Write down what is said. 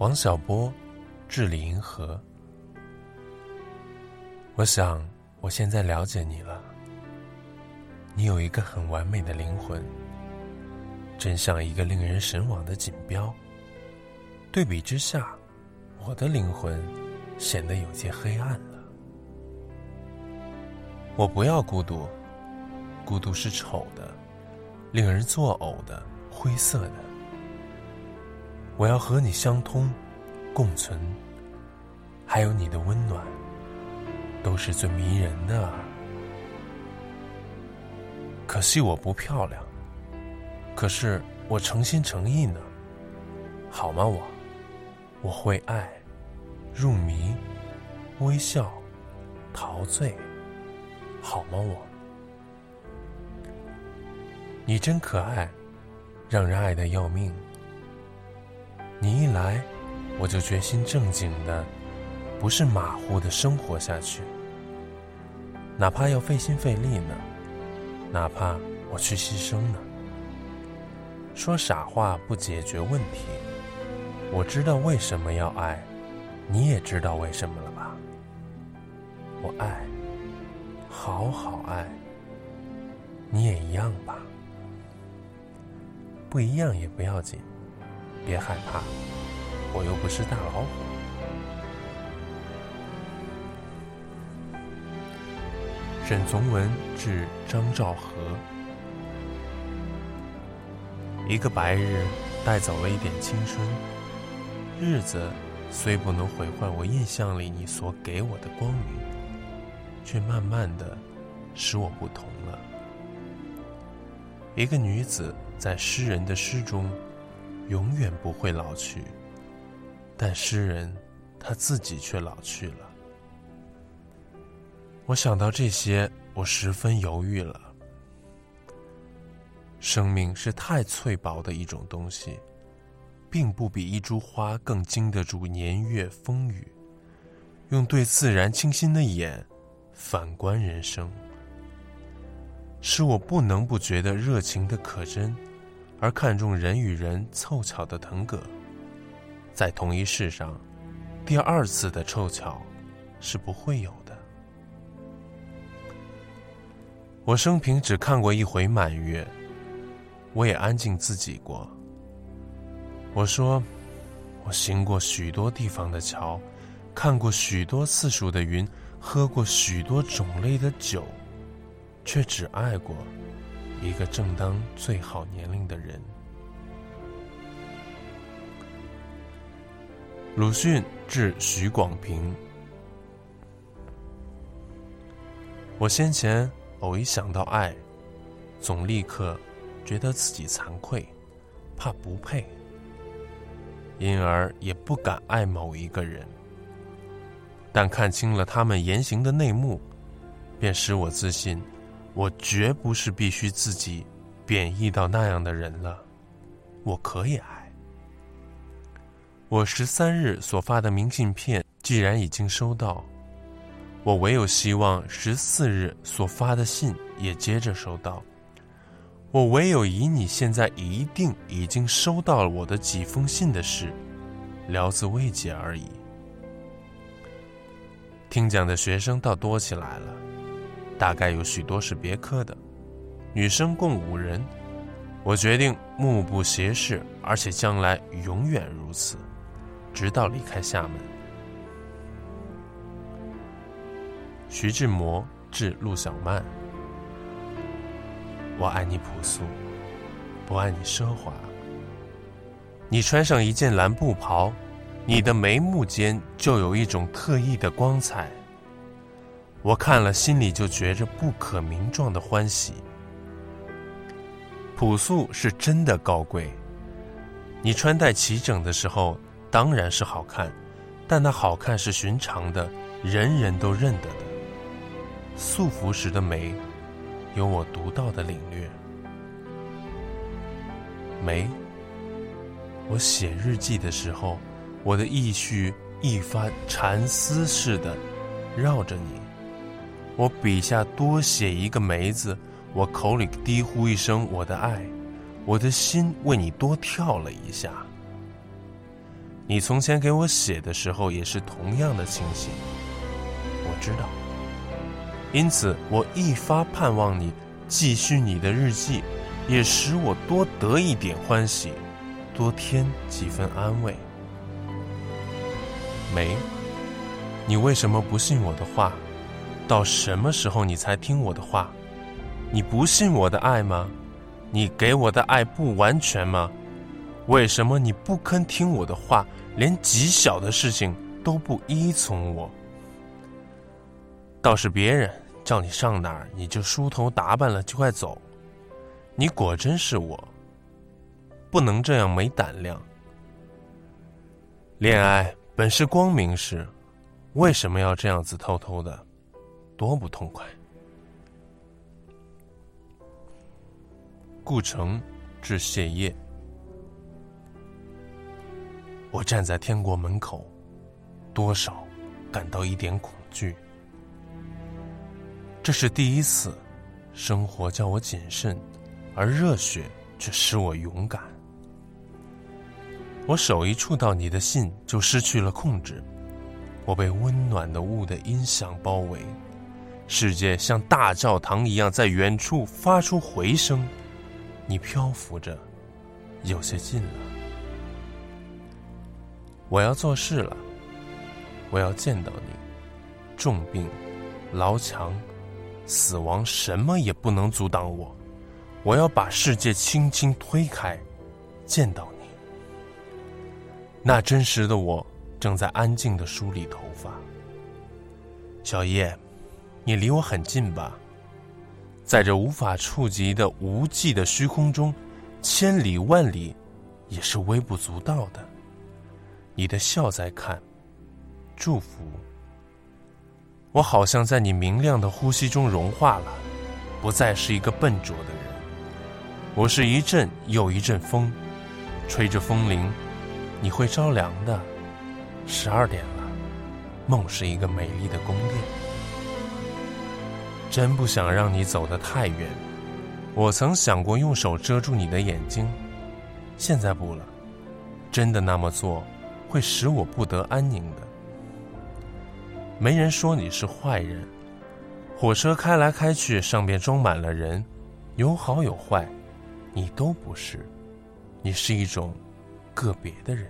王小波，致李银河。我想，我现在了解你了。你有一个很完美的灵魂，真像一个令人神往的锦标。对比之下，我的灵魂显得有些黑暗了。我不要孤独，孤独是丑的，令人作呕的，灰色的。我要和你相通，共存，还有你的温暖，都是最迷人的。可惜我不漂亮，可是我诚心诚意呢，好吗？我，我会爱，入迷，微笑，陶醉，好吗？我，你真可爱，让人爱的要命。你一来，我就决心正经的，不是马虎的生活下去。哪怕要费心费力呢，哪怕我去牺牲呢。说傻话不解决问题。我知道为什么要爱，你也知道为什么了吧？我爱，好好爱。你也一样吧？不一样也不要紧。别害怕，我又不是大老虎。沈从文致张兆和。一个白日带走了一点青春，日子虽不能毁坏我印象里你所给我的光明，却慢慢的使我不同了。一个女子在诗人的诗中。永远不会老去，但诗人他自己却老去了。我想到这些，我十分犹豫了。生命是太脆薄的一种东西，并不比一株花更经得住年月风雨。用对自然清新的眼反观人生，使我不能不觉得热情的可真。而看重人与人凑巧的腾格，在同一世上，第二次的凑巧是不会有的。我生平只看过一回满月，我也安静自己过。我说，我行过许多地方的桥，看过许多次数的云，喝过许多种类的酒，却只爱过。一个正当最好年龄的人。鲁迅致许广平。我先前偶一想到爱，总立刻觉得自己惭愧，怕不配，因而也不敢爱某一个人。但看清了他们言行的内幕，便使我自信。我绝不是必须自己贬义到那样的人了，我可以爱。我十三日所发的明信片既然已经收到，我唯有希望十四日所发的信也接着收到。我唯有以你现在一定已经收到了我的几封信的事，聊自慰藉而已。听讲的学生倒多起来了。大概有许多是别科的，女生共五人。我决定目不斜视，而且将来永远如此，直到离开厦门。徐志摩致陆小曼：我爱你朴素，不爱你奢华。你穿上一件蓝布袍，你的眉目间就有一种特异的光彩。我看了，心里就觉着不可名状的欢喜。朴素是真的高贵。你穿戴齐整的时候，当然是好看，但那好看是寻常的，人人都认得的。素服时的美，有我独到的领略。美，我写日记的时候，我的意绪一发缠丝似的绕着你。我笔下多写一个“梅”字，我口里低呼一声我的爱，我的心为你多跳了一下。你从前给我写的时候也是同样的情形。我知道，因此我一发盼望你继续你的日记，也使我多得一点欢喜，多添几分安慰。梅，你为什么不信我的话？到什么时候你才听我的话？你不信我的爱吗？你给我的爱不完全吗？为什么你不肯听我的话，连极小的事情都不依从我？倒是别人叫你上哪儿，你就梳头打扮了就快走。你果真是我，不能这样没胆量。恋爱本是光明事，为什么要这样子偷偷的？多不痛快！顾城致谢业。我站在天国门口，多少感到一点恐惧。这是第一次，生活叫我谨慎，而热血却使我勇敢。我手一触到你的信，就失去了控制。我被温暖的雾的音响包围。世界像大教堂一样在远处发出回声，你漂浮着，有些近了。我要做事了，我要见到你。重病、牢强、死亡，什么也不能阻挡我。我要把世界轻轻推开，见到你。那真实的我正在安静的梳理头发，小叶。你离我很近吧，在这无法触及的无际的虚空中，千里万里也是微不足道的。你的笑在看，祝福。我好像在你明亮的呼吸中融化了，不再是一个笨拙的人。我是一阵又一阵风，吹着风铃，你会着凉的。十二点了，梦是一个美丽的宫殿。真不想让你走得太远。我曾想过用手遮住你的眼睛，现在不了。真的那么做，会使我不得安宁的。没人说你是坏人。火车开来开去，上边装满了人，有好有坏，你都不是。你是一种个别的人。